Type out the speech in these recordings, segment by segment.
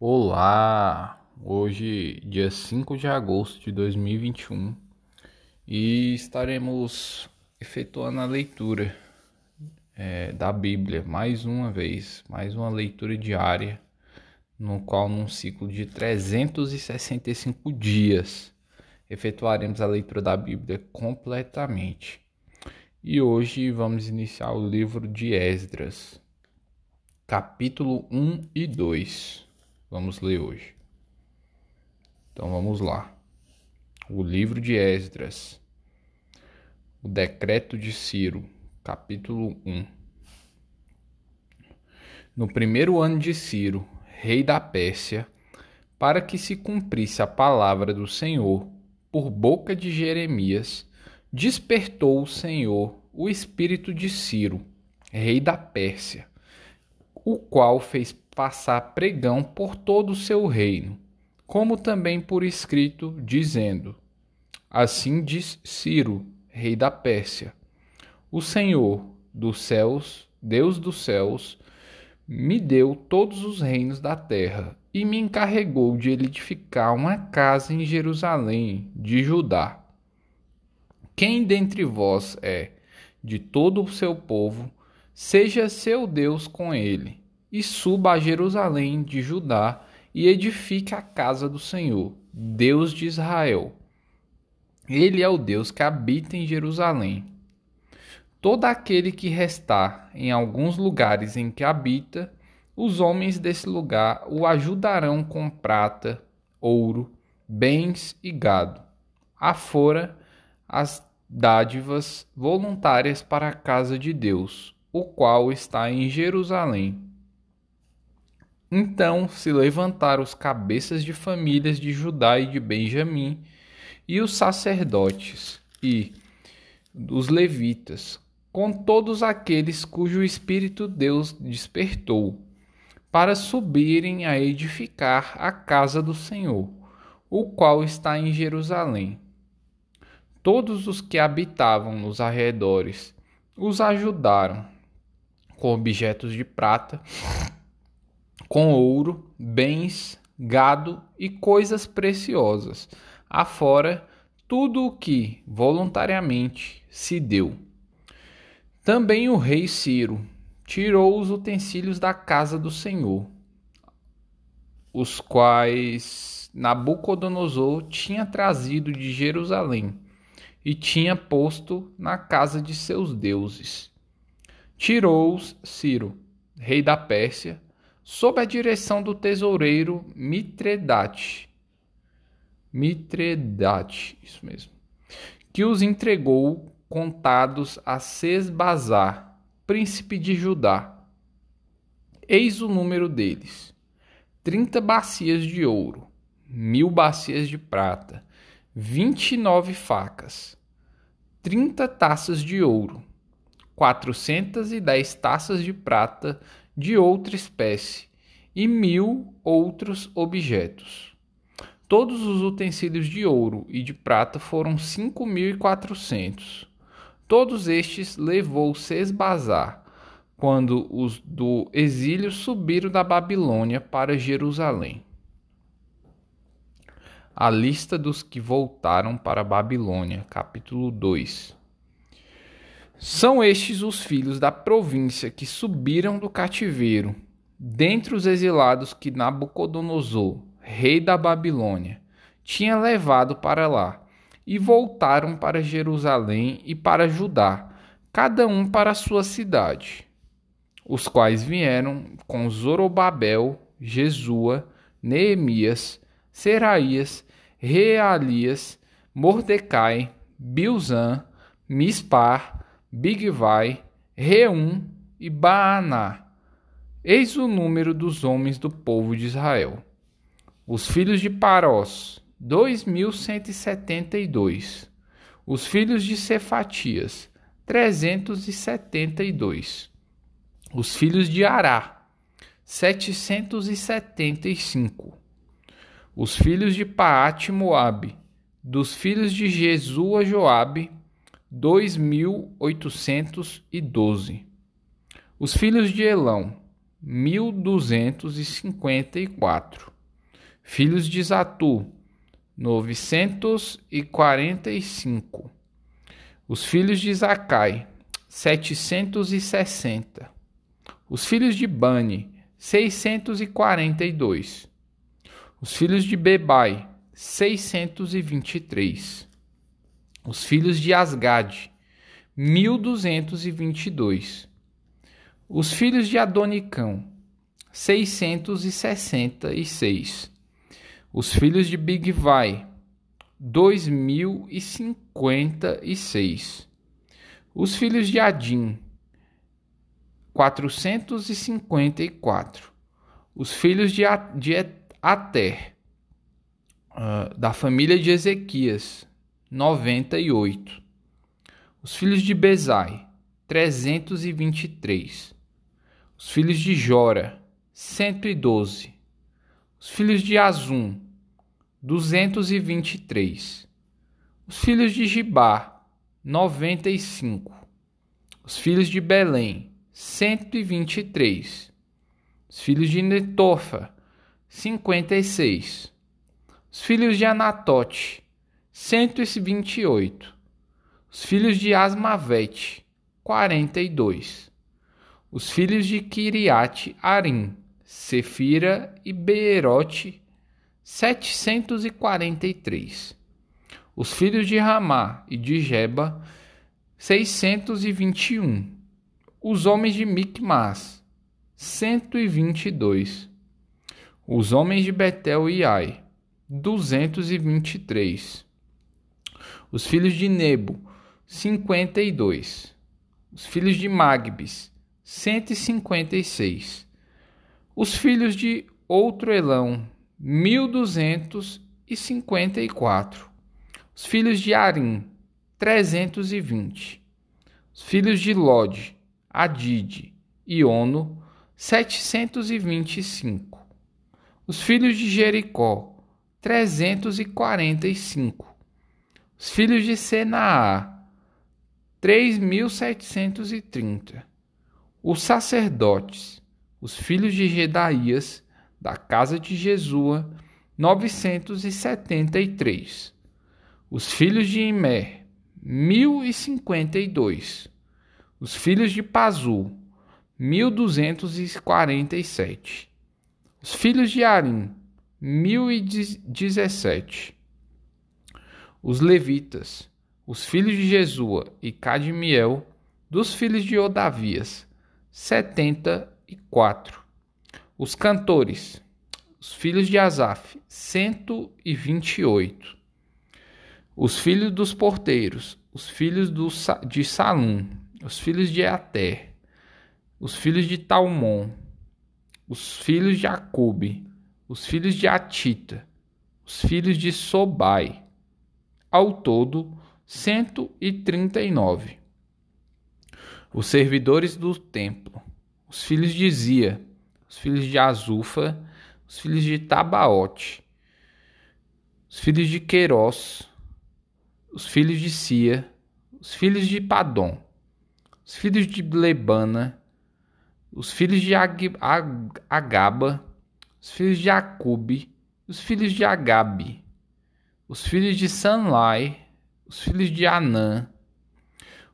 Olá! Hoje, dia 5 de agosto de 2021, e estaremos efetuando a leitura é, da Bíblia mais uma vez, mais uma leitura diária, no qual, num ciclo de 365 dias, efetuaremos a leitura da Bíblia completamente. E hoje vamos iniciar o livro de Esdras, capítulo 1 e 2. Vamos ler hoje. Então vamos lá. O livro de Esdras, o decreto de Ciro, capítulo 1. No primeiro ano de Ciro, rei da Pérsia, para que se cumprisse a palavra do Senhor por boca de Jeremias, despertou o Senhor o espírito de Ciro, rei da Pérsia, o qual fez passar pregão por todo o seu reino, como também por escrito, dizendo: Assim diz Ciro, rei da Pérsia: O Senhor dos céus, Deus dos céus, me deu todos os reinos da terra e me encarregou de edificar uma casa em Jerusalém, de Judá. Quem dentre vós é de todo o seu povo, seja seu Deus com ele, e suba a Jerusalém de Judá e edifique a casa do Senhor, Deus de Israel. Ele é o Deus que habita em Jerusalém. Todo aquele que restar em alguns lugares em que habita, os homens desse lugar o ajudarão com prata, ouro, bens e gado. Afora as dádivas voluntárias para a casa de Deus, o qual está em Jerusalém. Então se levantaram os cabeças de famílias de Judá e de Benjamim, e os sacerdotes, e os levitas, com todos aqueles cujo espírito Deus despertou, para subirem a edificar a casa do Senhor, o qual está em Jerusalém. Todos os que habitavam nos arredores os ajudaram com objetos de prata, com ouro, bens, gado e coisas preciosas, afora tudo o que voluntariamente se deu. Também o rei Ciro tirou os utensílios da casa do Senhor, os quais Nabucodonosor tinha trazido de Jerusalém e tinha posto na casa de seus deuses. Tirou-os Ciro, rei da Pérsia, sob a direção do tesoureiro Mitredate. Mitredate, isso mesmo. Que os entregou contados a Sesbazar, príncipe de Judá. Eis o número deles: trinta bacias de ouro, mil bacias de prata, vinte e nove facas, trinta taças de ouro, quatrocentas e dez taças de prata de outra espécie e mil outros objetos. Todos os utensílios de ouro e de prata foram cinco mil e quatrocentos. Todos estes levou Sesbazar, quando os do exílio subiram da Babilônia para Jerusalém a lista dos que voltaram para a Babilônia, capítulo 2. São estes os filhos da província que subiram do cativeiro, dentre os exilados que Nabucodonosor, rei da Babilônia, tinha levado para lá, e voltaram para Jerusalém e para Judá, cada um para sua cidade, os quais vieram com Zorobabel, Jesua, Neemias, Seraías, Realias, Mordecai, Bilzan, Mispar, Bigvai, Reum e Baaná. Eis o número dos homens do povo de Israel. Os filhos de Parós, dois mil cento e setenta e dois. Os filhos de Cefatias, trezentos e setenta e dois. Os filhos de Ará, setecentos e setenta e cinco os filhos de Paate Moabe, dos filhos de Jesua Joabe, 2.812. Os filhos de Elão, 1.254. Filhos de Zatu, 945. Os filhos de Zacai, 760. Os filhos de Bani, 642. Os filhos de Bebai, 623. Os filhos de e dois. Os filhos de Adonicão, seiscentos e sessenta e seis. Os filhos de Bigvai, dois mil e cinquenta e seis. Os filhos de Adim, quatrocentos e cinquenta e quatro. Os filhos de, Ater, uh, da família de Ezequias, noventa e oito. Os filhos de Bezai, trezentos e vinte e três. Os filhos de Jora, cento e doze. Os filhos de Azum, duzentos e vinte e três. Os filhos de Gibá, noventa e cinco. Os filhos de Belém, cento e vinte e três. Os filhos de Netofa, cinquenta e seis. Os filhos de Anatote, cento e vinte e oito. Os filhos de Asmavete, quarenta e dois. Os filhos de Kiriate Arim, Sefira e Beerote, 743. Os filhos de Ramá e de Jeba, 621. Os homens de Micmas, 122. Os homens de Betel e Ai, 223. Os filhos de Nebo, 52. Os filhos de Magbis, 156. Os filhos de Outro Elão, 1254. Os filhos de Arim, 320. Os filhos de Lod, Adide e Ono, 725. Os filhos de Jericó, 345. Os filhos de Senaá, três mil setecentos e trinta. Os sacerdotes, os filhos de Gedaías, da casa de Jesua, 973. Os filhos de Imé, 1052. Os filhos de Pazu, 1247. Os filhos de Arim, 1017. Os levitas, os filhos de Jesua e Cadmiel, dos filhos de Odavias, 74. Os cantores, os filhos de Asaf, 128. Os filhos dos porteiros, os filhos do, de Salum, os filhos de Ater, os filhos de Talmon, os filhos de Acube, os filhos de Atita, os filhos de Sobai, ao todo 139. Os servidores do templo, os filhos de Zia, os filhos de Azufa, os filhos de Tabaote, os filhos de Queiroz, os filhos de Sia, os filhos de Padom, os filhos de Lebana, os filhos de Ag Ag Agaba, os filhos de Acube, os filhos de Agabe, os filhos de Sanlai, os filhos de Anã,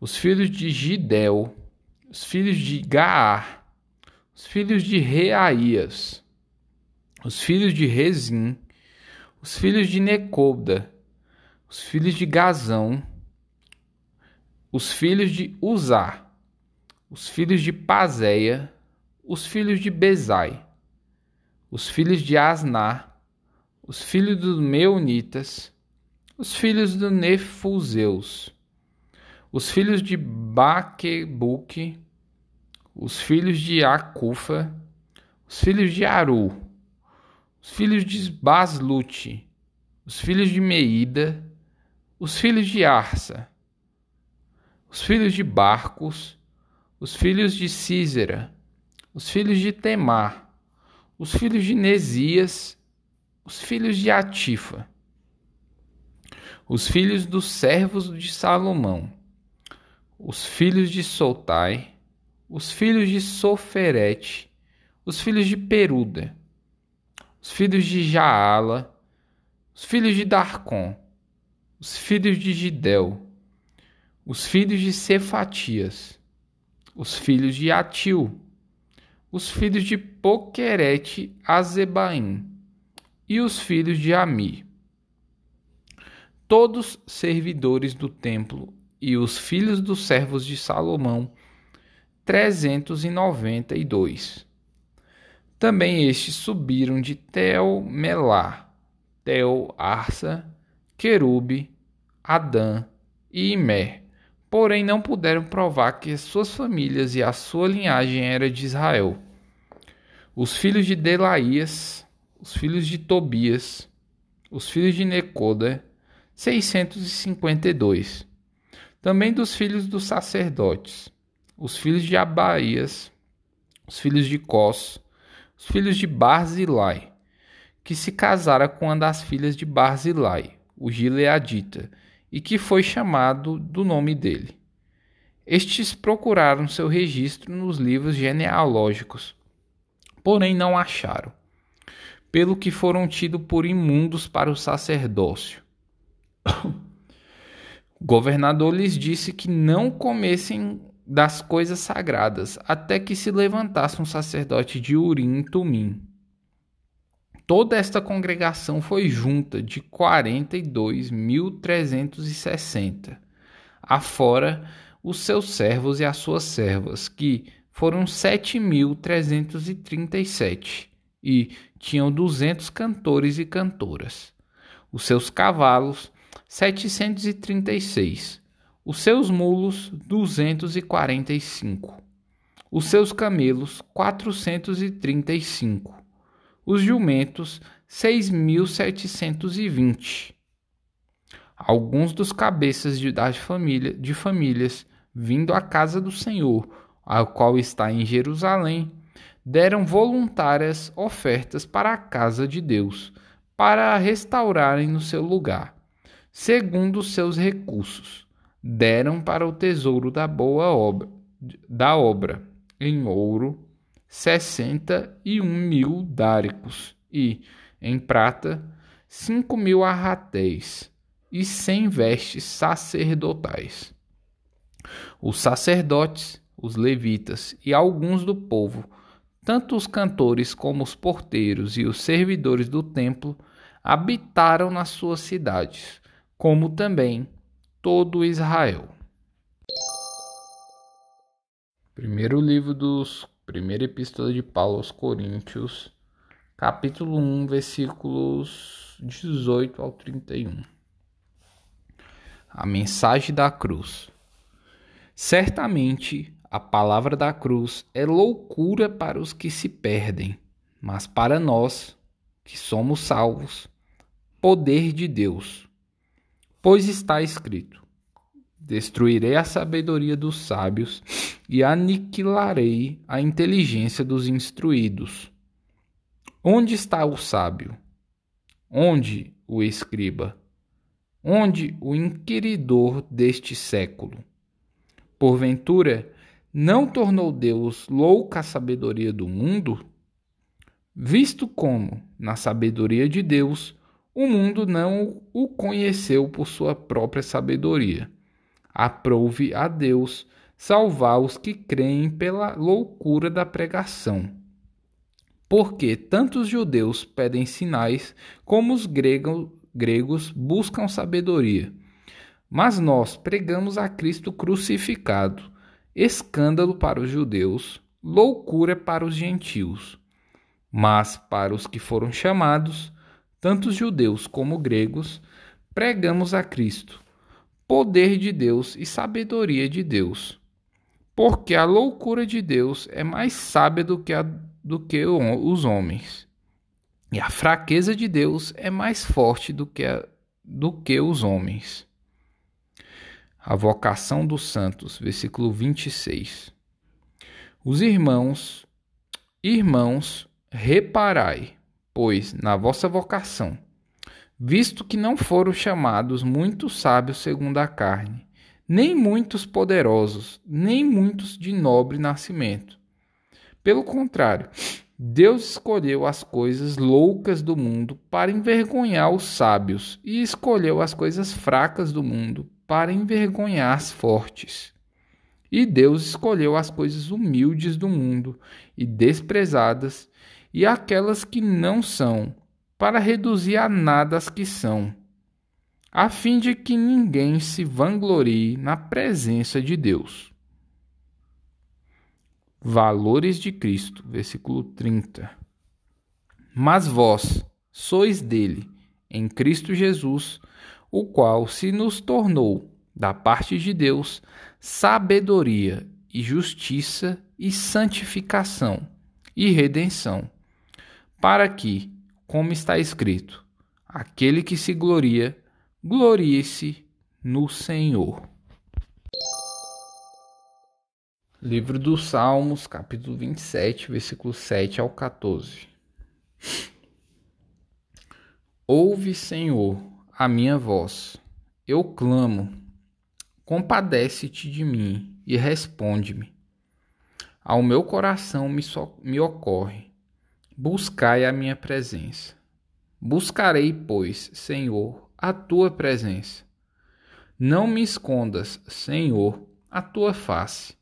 os filhos de Gidel, os filhos de Gaar, os filhos de Reaías, os filhos de Rezim, os filhos de Necobda, os filhos de Gazão, os filhos de Uzá, os filhos de Pazéia, os filhos de Bezai, os filhos de Asná, os filhos dos Meunitas, os filhos do Nefuseus, os filhos de Baquebuque, os filhos de Acufa, os filhos de Aru, os filhos de Baslute, os filhos de Meida, os filhos de Arsa, os filhos de Barcos, os filhos de Císera, os filhos de Temar, os filhos de Nesias, os filhos de Atifa, os filhos dos servos de Salomão, os filhos de Soltai, os filhos de Soferete, os filhos de Peruda, os filhos de Jaala, os filhos de Darcon, os filhos de Gidel, os filhos de Cefatias, os filhos de Atil, os filhos de Poquerete Azebaim e os filhos de Ami. Todos servidores do templo e os filhos dos servos de Salomão, trezentos e noventa e dois. Também estes subiram de Tel Melá, Tel Arsa, Querube, Adã e Imé, porém não puderam provar que as suas famílias e a sua linhagem era de Israel. Os filhos de Delaías, os filhos de Tobias, os filhos de Necoda, 652. Também dos filhos dos sacerdotes, os filhos de Abaías, os filhos de Cós, os filhos de Barzilai, que se casara com uma das filhas de Barzilai, o Gileadita, e que foi chamado do nome dele. Estes procuraram seu registro nos livros genealógicos, porém não acharam, pelo que foram tidos por imundos para o sacerdócio. O governador lhes disse que não comessem das coisas sagradas, até que se levantasse um sacerdote de Urim e Tumim. Toda esta congregação foi junta de 42.360, afora os seus servos e as suas servas, que foram 7.337, e tinham 200 cantores e cantoras. Os seus cavalos, 736, os seus mulos, 245, os seus camelos, 435 os jumentos 6.720. Alguns dos cabeças de, das família, de famílias vindo à casa do Senhor, ao qual está em Jerusalém, deram voluntárias ofertas para a casa de Deus, para a restaurarem no seu lugar, segundo seus recursos. Deram para o tesouro da boa obra, da obra, em ouro, sessenta e um mil dáricos, e, em prata, cinco mil arratéis, e cem vestes sacerdotais. Os sacerdotes, os levitas e alguns do povo, tanto os cantores como os porteiros e os servidores do templo, habitaram nas suas cidades, como também todo Israel. Primeiro livro dos Primeira Epístola de Paulo aos Coríntios, capítulo 1, versículos 18 ao 31. A mensagem da cruz. Certamente a palavra da cruz é loucura para os que se perdem, mas para nós, que somos salvos, poder de Deus. Pois está escrito: Destruirei a sabedoria dos sábios e aniquilarei a inteligência dos instruídos. Onde está o sábio? Onde o escriba? Onde o inquiridor deste século? Porventura, não tornou Deus louca a sabedoria do mundo? Visto como, na sabedoria de Deus, o mundo não o conheceu por sua própria sabedoria. Aprove a Deus salvar os que creem pela loucura da pregação. Porque tanto os judeus pedem sinais, como os gregos buscam sabedoria. Mas nós pregamos a Cristo crucificado, escândalo para os judeus, loucura para os gentios. Mas para os que foram chamados, tanto judeus como gregos, pregamos a Cristo, poder de Deus e sabedoria de Deus porque a loucura de Deus é mais sábia do que, a, do que os homens, e a fraqueza de Deus é mais forte do que, a, do que os homens. A vocação dos santos, versículo 26. Os irmãos, irmãos, reparai, pois, na vossa vocação, visto que não foram chamados muitos sábios segundo a carne, nem muitos poderosos, nem muitos de nobre nascimento. Pelo contrário, Deus escolheu as coisas loucas do mundo para envergonhar os sábios, e escolheu as coisas fracas do mundo para envergonhar as fortes. E Deus escolheu as coisas humildes do mundo e desprezadas, e aquelas que não são, para reduzir a nada as que são, a fim de que ninguém se vanglorie na presença de Deus. Valores de Cristo, versículo 30. Mas vós sois dele, em Cristo Jesus, o qual se nos tornou, da parte de Deus, sabedoria e justiça e santificação e redenção, para que, como está escrito, aquele que se gloria, glorie-se no Senhor. Livro dos Salmos, capítulo 27, versículo 7 ao 14. Ouve, Senhor, a minha voz. Eu clamo. Compadece-te de mim e responde-me. Ao meu coração me, so me ocorre. Buscai a minha presença. Buscarei, pois, Senhor, a tua presença. Não me escondas, Senhor, a tua face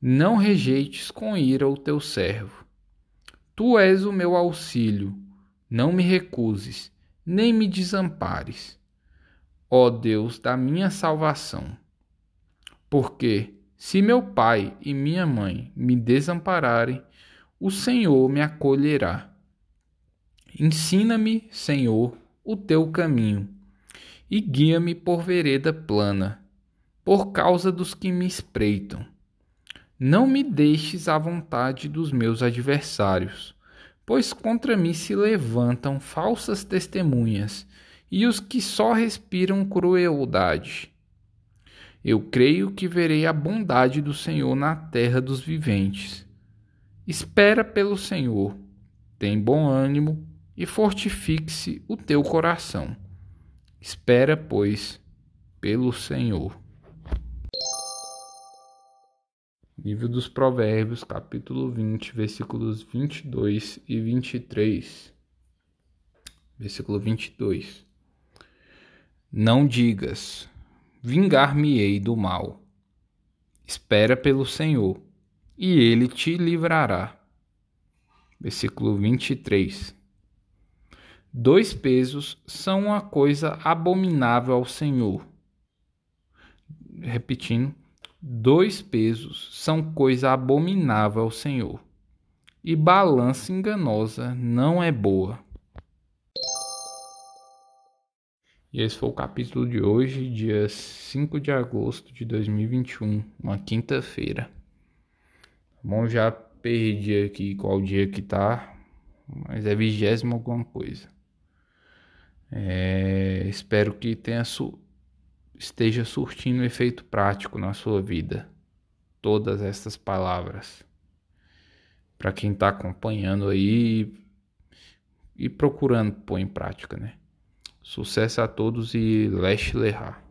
não rejeites com ira o teu servo. Tu és o meu auxílio, não me recuses, nem me desampares. Ó Deus da minha salvação. Porque, se meu pai e minha mãe me desampararem, o Senhor me acolherá. Ensina-me, Senhor, o teu caminho, e guia-me por vereda plana, por causa dos que me espreitam não me deixes à vontade dos meus adversários, pois contra mim se levantam falsas testemunhas e os que só respiram crueldade. Eu creio que verei a bondade do Senhor na terra dos viventes. Espera pelo Senhor, tem bom ânimo e fortifique-se o teu coração. Espera, pois, pelo Senhor. Livro dos Provérbios, capítulo 20, versículos 22 e 23. Versículo 22. Não digas: Vingar-me-ei do mal. Espera pelo Senhor, e ele te livrará. Versículo 23. Dois pesos são uma coisa abominável ao Senhor. Repetindo Dois pesos são coisa abominável ao Senhor, e balança enganosa não é boa. E esse foi o capítulo de hoje, dia 5 de agosto de 2021, uma quinta-feira. Bom, já perdi aqui qual dia que tá, mas é vigésimo alguma coisa. É, espero que tenha su esteja surtindo efeito prático na sua vida. Todas estas palavras. Para quem está acompanhando aí e procurando pôr em prática, né? Sucesso a todos e leste lerrar.